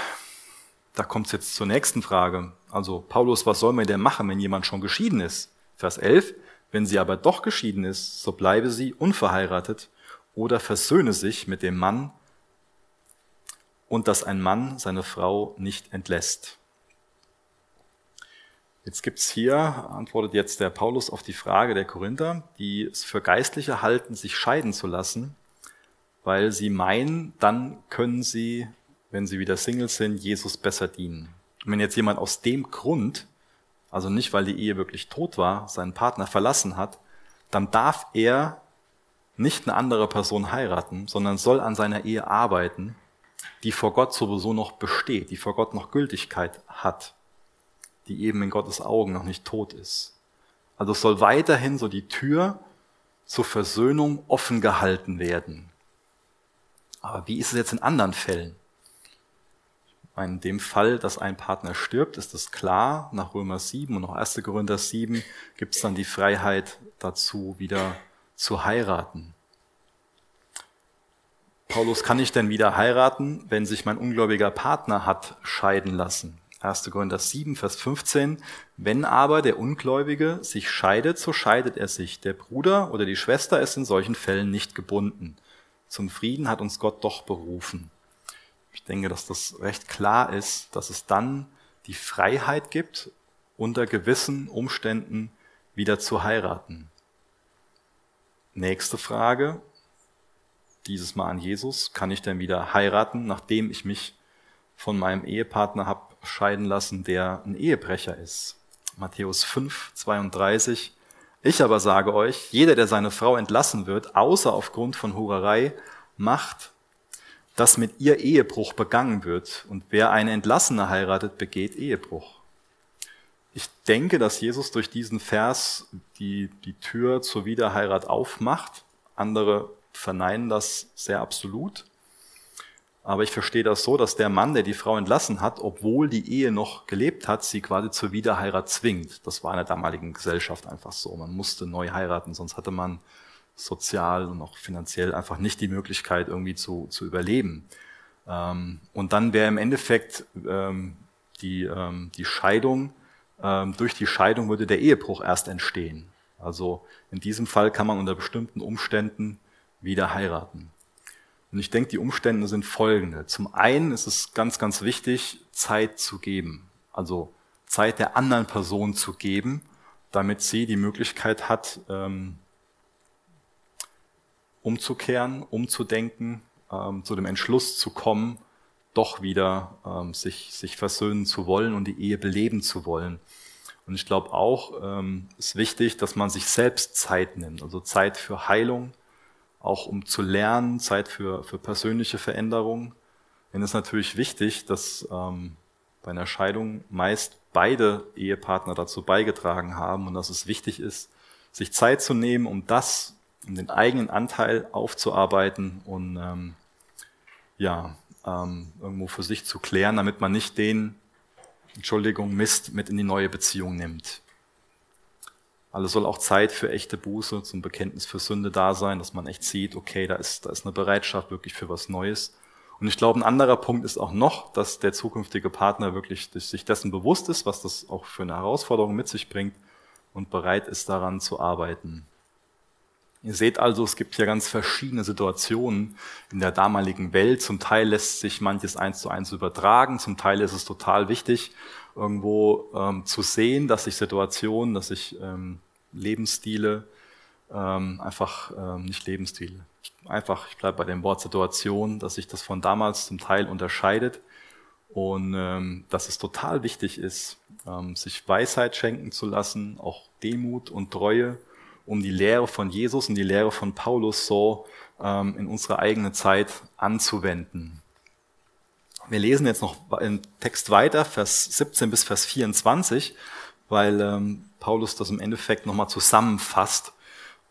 Da kommt es jetzt zur nächsten Frage. Also, Paulus, was soll man denn machen, wenn jemand schon geschieden ist? Vers 11. Wenn sie aber doch geschieden ist, so bleibe sie unverheiratet oder versöhne sich mit dem Mann und dass ein Mann seine Frau nicht entlässt. Jetzt gibt's hier, antwortet jetzt der Paulus auf die Frage der Korinther, die es für Geistliche halten, sich scheiden zu lassen, weil sie meinen, dann können sie, wenn sie wieder Single sind, Jesus besser dienen. Und wenn jetzt jemand aus dem Grund, also nicht weil die Ehe wirklich tot war, seinen Partner verlassen hat, dann darf er nicht eine andere Person heiraten, sondern soll an seiner Ehe arbeiten, die vor Gott sowieso noch besteht, die vor Gott noch Gültigkeit hat die eben in Gottes Augen noch nicht tot ist. Also es soll weiterhin so die Tür zur Versöhnung offen gehalten werden. Aber wie ist es jetzt in anderen Fällen? In dem Fall, dass ein Partner stirbt, ist es klar, nach Römer 7 und auch 1. Korinther 7 gibt es dann die Freiheit dazu, wieder zu heiraten. Paulus, kann ich denn wieder heiraten, wenn sich mein ungläubiger Partner hat scheiden lassen? 1. Korinther 7, Vers 15. Wenn aber der Ungläubige sich scheidet, so scheidet er sich. Der Bruder oder die Schwester ist in solchen Fällen nicht gebunden. Zum Frieden hat uns Gott doch berufen. Ich denke, dass das recht klar ist, dass es dann die Freiheit gibt, unter gewissen Umständen wieder zu heiraten. Nächste Frage, dieses Mal an Jesus. Kann ich denn wieder heiraten, nachdem ich mich von meinem Ehepartner habe scheiden lassen, der ein Ehebrecher ist. Matthäus 5, 32. Ich aber sage euch, jeder, der seine Frau entlassen wird, außer aufgrund von Hurerei, macht, dass mit ihr Ehebruch begangen wird. Und wer eine Entlassene heiratet, begeht Ehebruch. Ich denke, dass Jesus durch diesen Vers die, die Tür zur Wiederheirat aufmacht. Andere verneinen das sehr absolut. Aber ich verstehe das so, dass der Mann, der die Frau entlassen hat, obwohl die Ehe noch gelebt hat, sie quasi zur Wiederheirat zwingt. Das war in der damaligen Gesellschaft einfach so. Man musste neu heiraten, sonst hatte man sozial und auch finanziell einfach nicht die Möglichkeit, irgendwie zu, zu überleben. Ähm, und dann wäre im Endeffekt ähm, die, ähm, die Scheidung, durch die Scheidung würde der Ehebruch erst entstehen. Also in diesem Fall kann man unter bestimmten Umständen wieder heiraten. Und ich denke, die Umstände sind folgende. Zum einen ist es ganz, ganz wichtig, Zeit zu geben. Also Zeit der anderen Person zu geben, damit sie die Möglichkeit hat, ähm, umzukehren, umzudenken, ähm, zu dem Entschluss zu kommen, doch wieder ähm, sich, sich versöhnen zu wollen und die Ehe beleben zu wollen. Und ich glaube auch, ähm, ist wichtig, dass man sich selbst Zeit nimmt, also Zeit für Heilung, auch um zu lernen, Zeit für, für persönliche Veränderung. Denn es ist natürlich wichtig, dass ähm, bei einer Scheidung meist beide Ehepartner dazu beigetragen haben und dass es wichtig ist, sich Zeit zu nehmen, um das, um den eigenen Anteil aufzuarbeiten und ähm, ja, ähm, irgendwo für sich zu klären, damit man nicht den, Entschuldigung, Mist mit in die neue Beziehung nimmt. Also soll auch Zeit für echte Buße, zum Bekenntnis für Sünde da sein, dass man echt sieht, okay, da ist, da ist eine Bereitschaft wirklich für was Neues. Und ich glaube, ein anderer Punkt ist auch noch, dass der zukünftige Partner wirklich sich dessen bewusst ist, was das auch für eine Herausforderung mit sich bringt und bereit ist, daran zu arbeiten. Ihr seht also, es gibt hier ganz verschiedene Situationen in der damaligen Welt. Zum Teil lässt sich manches eins zu eins übertragen, zum Teil ist es total wichtig, irgendwo ähm, zu sehen, dass sich Situationen, dass sich ähm, Lebensstile, ähm, einfach ähm, nicht Lebensstile, einfach, ich bleibe bei dem Wort Situation, dass sich das von damals zum Teil unterscheidet und ähm, dass es total wichtig ist, ähm, sich Weisheit schenken zu lassen, auch Demut und Treue, um die Lehre von Jesus und die Lehre von Paulus so ähm, in unsere eigene Zeit anzuwenden. Wir lesen jetzt noch im Text weiter, Vers 17 bis Vers 24, weil ähm, Paulus das im Endeffekt nochmal zusammenfasst,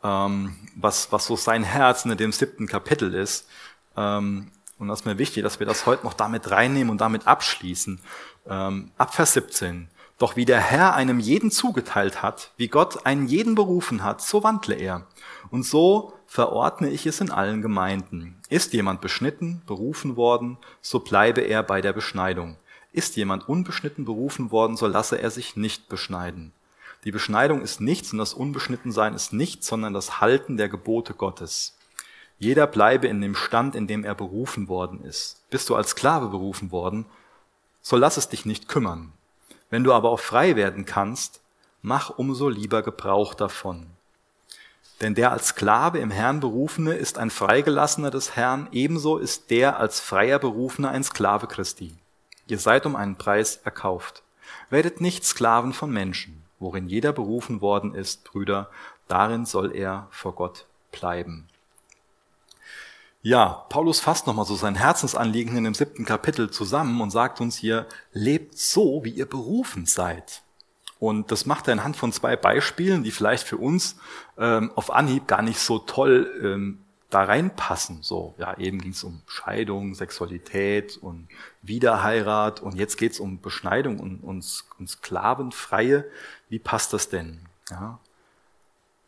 ähm, was, was so sein Herz in dem siebten Kapitel ist. Ähm, und das ist mir wichtig, dass wir das heute noch damit reinnehmen und damit abschließen. Ähm, ab Vers 17. Doch wie der Herr einem jeden zugeteilt hat, wie Gott einen jeden berufen hat, so wandle er. Und so verordne ich es in allen Gemeinden. Ist jemand beschnitten, berufen worden, so bleibe er bei der Beschneidung. Ist jemand unbeschnitten berufen worden, so lasse er sich nicht beschneiden. Die Beschneidung ist nichts und das Unbeschnittensein ist nichts, sondern das Halten der Gebote Gottes. Jeder bleibe in dem Stand, in dem er berufen worden ist. Bist du als Sklave berufen worden, so lass es dich nicht kümmern. Wenn du aber auch frei werden kannst, mach umso lieber Gebrauch davon. Denn der als Sklave im Herrn berufene ist ein Freigelassener des Herrn, ebenso ist der als freier Berufener ein Sklave Christi. Ihr seid um einen Preis erkauft. Werdet nicht Sklaven von Menschen, worin jeder berufen worden ist, Brüder, darin soll er vor Gott bleiben. Ja, Paulus fasst nochmal so sein Herzensanliegen in dem siebten Kapitel zusammen und sagt uns hier, lebt so, wie ihr berufen seid. Und das macht er anhand von zwei Beispielen, die vielleicht für uns ähm, auf Anhieb gar nicht so toll ähm, da reinpassen. So, ja, eben ging es um Scheidung, Sexualität und Wiederheirat und jetzt geht's um Beschneidung und, und, und Sklavenfreie. Wie passt das denn? Ja?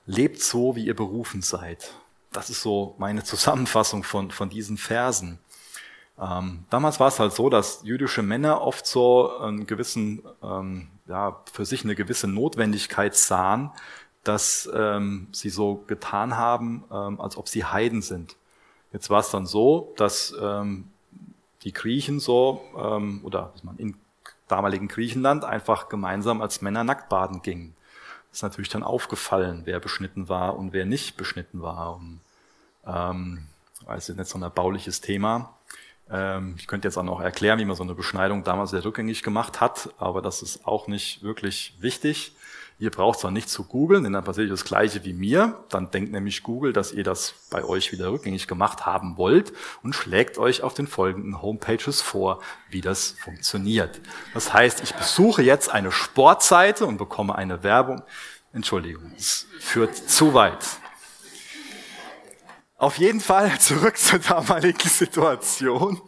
Lebt so, wie ihr berufen seid. Das ist so meine Zusammenfassung von, von diesen Versen. Ähm, damals war es halt so, dass jüdische Männer oft so einen gewissen, ähm, ja, für sich eine gewisse Notwendigkeit sahen, dass ähm, sie so getan haben, ähm, als ob sie Heiden sind. Jetzt war es dann so, dass ähm, die Griechen so, ähm, oder dass man in damaligen Griechenland einfach gemeinsam als Männer nackt baden ging. Ist natürlich dann aufgefallen, wer beschnitten war und wer nicht beschnitten war. Und, ähm, also nicht so ein erbauliches Thema. Ähm, ich könnte jetzt auch noch erklären, wie man so eine Beschneidung damals sehr rückgängig gemacht hat, aber das ist auch nicht wirklich wichtig. Ihr braucht zwar nicht zu googeln, denn dann passiert das Gleiche wie mir. Dann denkt nämlich Google, dass ihr das bei euch wieder rückgängig gemacht haben wollt und schlägt euch auf den folgenden Homepages vor, wie das funktioniert. Das heißt, ich besuche jetzt eine Sportseite und bekomme eine Werbung. Entschuldigung, es führt zu weit. Auf jeden Fall zurück zur damaligen Situation.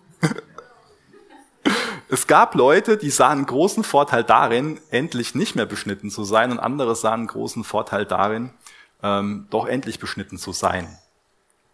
Es gab Leute, die sahen großen Vorteil darin, endlich nicht mehr beschnitten zu sein, und andere sahen großen Vorteil darin, ähm, doch endlich beschnitten zu sein.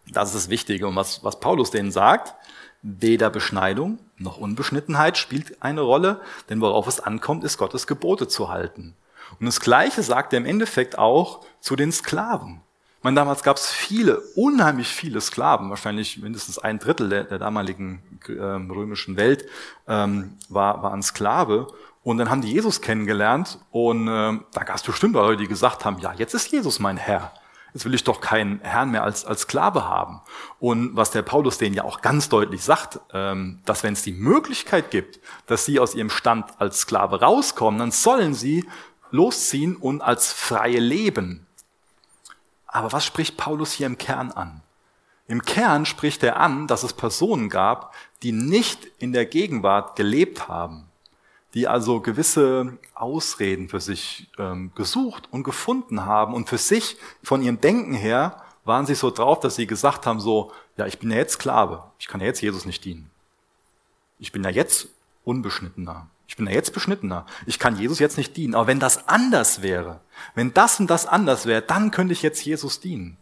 Das ist das Wichtige. Und was, was Paulus denen sagt, weder Beschneidung noch Unbeschnittenheit spielt eine Rolle, denn worauf es ankommt, ist Gottes Gebote zu halten. Und das Gleiche sagt er im Endeffekt auch zu den Sklaven. Ich meine, damals gab es viele, unheimlich viele Sklaven, wahrscheinlich mindestens ein Drittel der, der damaligen ähm, römischen Welt ähm, war, war ein Sklave. Und dann haben die Jesus kennengelernt und ähm, da gab es bestimmt Leute, die gesagt haben, ja, jetzt ist Jesus mein Herr. Jetzt will ich doch keinen Herrn mehr als, als Sklave haben. Und was der Paulus denen ja auch ganz deutlich sagt, ähm, dass wenn es die Möglichkeit gibt, dass sie aus ihrem Stand als Sklave rauskommen, dann sollen sie losziehen und als Freie leben. Aber was spricht Paulus hier im Kern an? Im Kern spricht er an, dass es Personen gab, die nicht in der Gegenwart gelebt haben, die also gewisse Ausreden für sich ähm, gesucht und gefunden haben und für sich von ihrem Denken her waren sie so drauf, dass sie gesagt haben so, ja, ich bin ja jetzt Sklave, ich kann ja jetzt Jesus nicht dienen. Ich bin ja jetzt unbeschnittener. Ich bin ja jetzt beschnittener. Ich kann Jesus jetzt nicht dienen. Aber wenn das anders wäre, wenn das und das anders wäre, dann könnte ich jetzt Jesus dienen.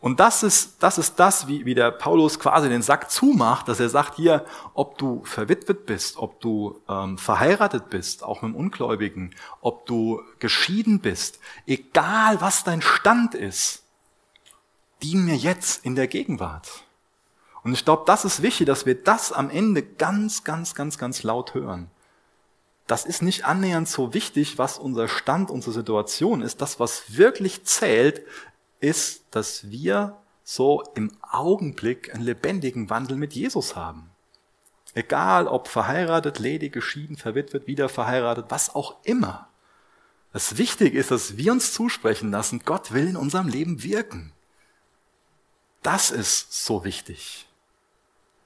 Und das ist das, ist das wie, wie der Paulus quasi den Sack zumacht, dass er sagt hier, ob du verwitwet bist, ob du ähm, verheiratet bist, auch mit dem Ungläubigen, ob du geschieden bist, egal was dein Stand ist, dien mir jetzt in der Gegenwart. Und ich glaube, das ist wichtig, dass wir das am Ende ganz, ganz, ganz, ganz laut hören das ist nicht annähernd so wichtig, was unser Stand, unsere Situation ist. Das, was wirklich zählt, ist, dass wir so im Augenblick einen lebendigen Wandel mit Jesus haben. Egal ob verheiratet, ledig, geschieden, verwitwet, wieder verheiratet, was auch immer. Das Wichtige ist, dass wir uns zusprechen lassen, Gott will in unserem Leben wirken. Das ist so wichtig.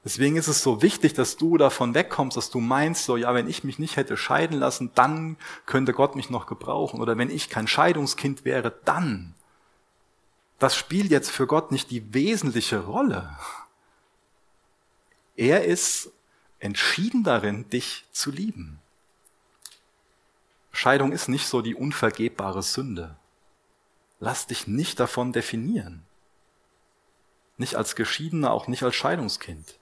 Deswegen ist es so wichtig, dass du davon wegkommst, dass du meinst, so, ja, wenn ich mich nicht hätte scheiden lassen, dann könnte Gott mich noch gebrauchen. Oder wenn ich kein Scheidungskind wäre, dann. Das spielt jetzt für Gott nicht die wesentliche Rolle. Er ist entschieden darin, dich zu lieben. Scheidung ist nicht so die unvergebbare Sünde. Lass dich nicht davon definieren. Nicht als Geschiedener, auch nicht als Scheidungskind.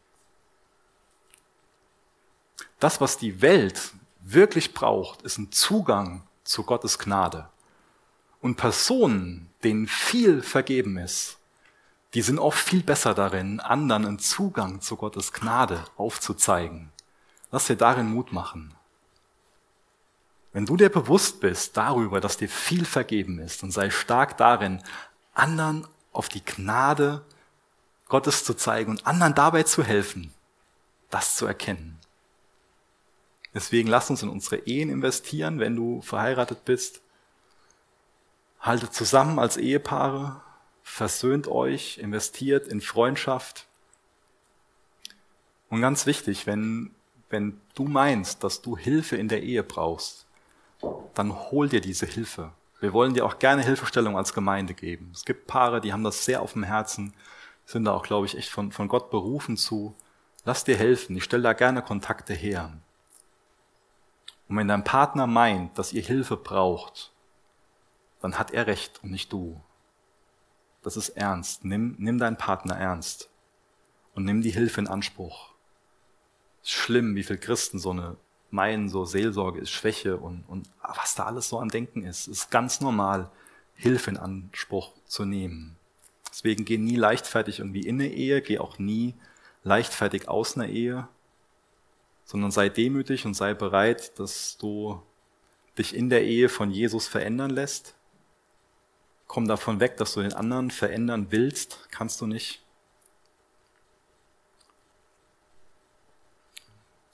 Das, was die Welt wirklich braucht, ist ein Zugang zu Gottes Gnade. Und Personen, denen viel vergeben ist, die sind oft viel besser darin, anderen einen Zugang zu Gottes Gnade aufzuzeigen. Lass dir darin Mut machen. Wenn du dir bewusst bist darüber, dass dir viel vergeben ist und sei stark darin, anderen auf die Gnade Gottes zu zeigen und anderen dabei zu helfen, das zu erkennen. Deswegen lass uns in unsere Ehen investieren, wenn du verheiratet bist. Haltet zusammen als Ehepaare, versöhnt euch, investiert in Freundschaft. Und ganz wichtig, wenn, wenn du meinst, dass du Hilfe in der Ehe brauchst, dann hol dir diese Hilfe. Wir wollen dir auch gerne Hilfestellung als Gemeinde geben. Es gibt Paare, die haben das sehr auf dem Herzen, sind da auch, glaube ich, echt von, von Gott berufen zu. Lass dir helfen. Ich stelle da gerne Kontakte her. Und wenn dein Partner meint, dass ihr Hilfe braucht, dann hat er recht und nicht du. Das ist ernst. Nimm, nimm deinen Partner ernst und nimm die Hilfe in Anspruch. Ist schlimm, wie viele Christen so eine meinen, so Seelsorge ist Schwäche und, und was da alles so an Denken ist. Es ist ganz normal, Hilfe in Anspruch zu nehmen. Deswegen geh nie leichtfertig irgendwie in eine Ehe, geh auch nie leichtfertig aus einer Ehe, sondern sei demütig und sei bereit, dass du dich in der Ehe von Jesus verändern lässt. Komm davon weg, dass du den anderen verändern willst, kannst du nicht.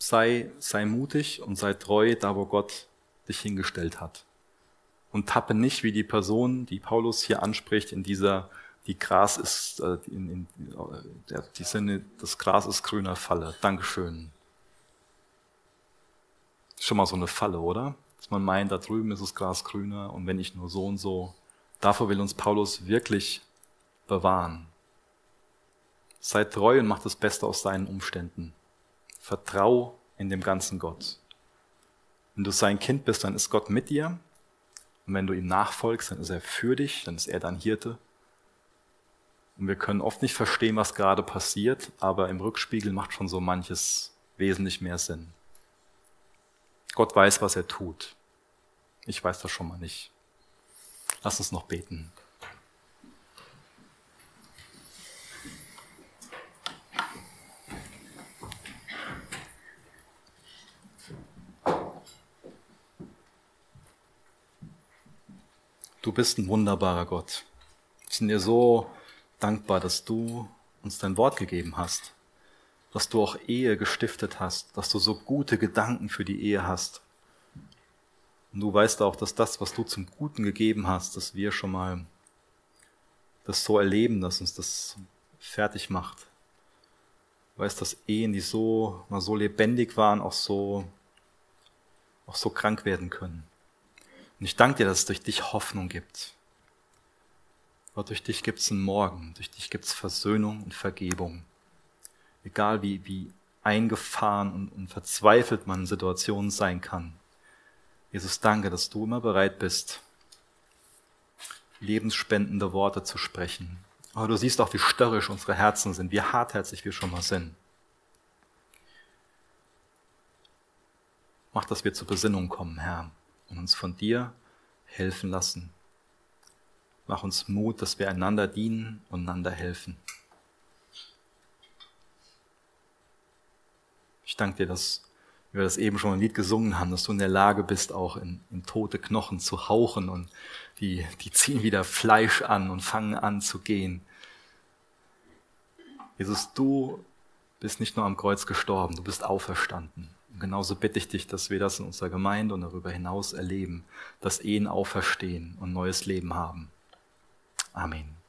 sei, sei mutig und sei treu da, wo Gott dich hingestellt hat. Und tappe nicht wie die Person, die Paulus hier anspricht, in dieser, die Gras ist, äh, in, in, der, die Sinne, das Gras ist grüner Falle. Dankeschön. Schon mal so eine Falle, oder? Dass man meint, da drüben ist das Gras grüner und wenn ich nur so und so. Davor will uns Paulus wirklich bewahren. Sei treu und mach das Beste aus deinen Umständen. Vertrau in dem ganzen Gott. Wenn du sein Kind bist, dann ist Gott mit dir. Und wenn du ihm nachfolgst, dann ist er für dich, dann ist er dein Hirte. Und wir können oft nicht verstehen, was gerade passiert, aber im Rückspiegel macht schon so manches wesentlich mehr Sinn. Gott weiß, was er tut. Ich weiß das schon mal nicht. Lass uns noch beten. Du bist ein wunderbarer Gott. Wir sind dir so dankbar, dass du uns dein Wort gegeben hast, dass du auch Ehe gestiftet hast, dass du so gute Gedanken für die Ehe hast. Und du weißt auch, dass das, was du zum Guten gegeben hast, dass wir schon mal das so erleben, dass uns das fertig macht. Du weißt, dass Ehen, die so, mal so lebendig waren, auch so, auch so krank werden können. Und ich danke dir, dass es durch dich Hoffnung gibt. Gott, durch dich gibt es einen Morgen, durch dich gibt es Versöhnung und Vergebung. Egal wie, wie eingefahren und, und verzweifelt man in Situationen sein kann. Jesus, danke, dass du immer bereit bist, lebensspendende Worte zu sprechen. Aber du siehst auch, wie störrisch unsere Herzen sind, wie hartherzig wir schon mal sind. Mach, dass wir zur Besinnung kommen, Herr und uns von dir helfen lassen. Mach uns Mut, dass wir einander dienen und einander helfen. Ich danke dir, dass wir das eben schon ein Lied gesungen haben, dass du in der Lage bist, auch in, in tote Knochen zu hauchen und die, die ziehen wieder Fleisch an und fangen an zu gehen. Jesus, du bist nicht nur am Kreuz gestorben, du bist auferstanden. Und genauso bitte ich dich, dass wir das in unserer Gemeinde und darüber hinaus erleben, dass Ehen auferstehen und neues Leben haben. Amen.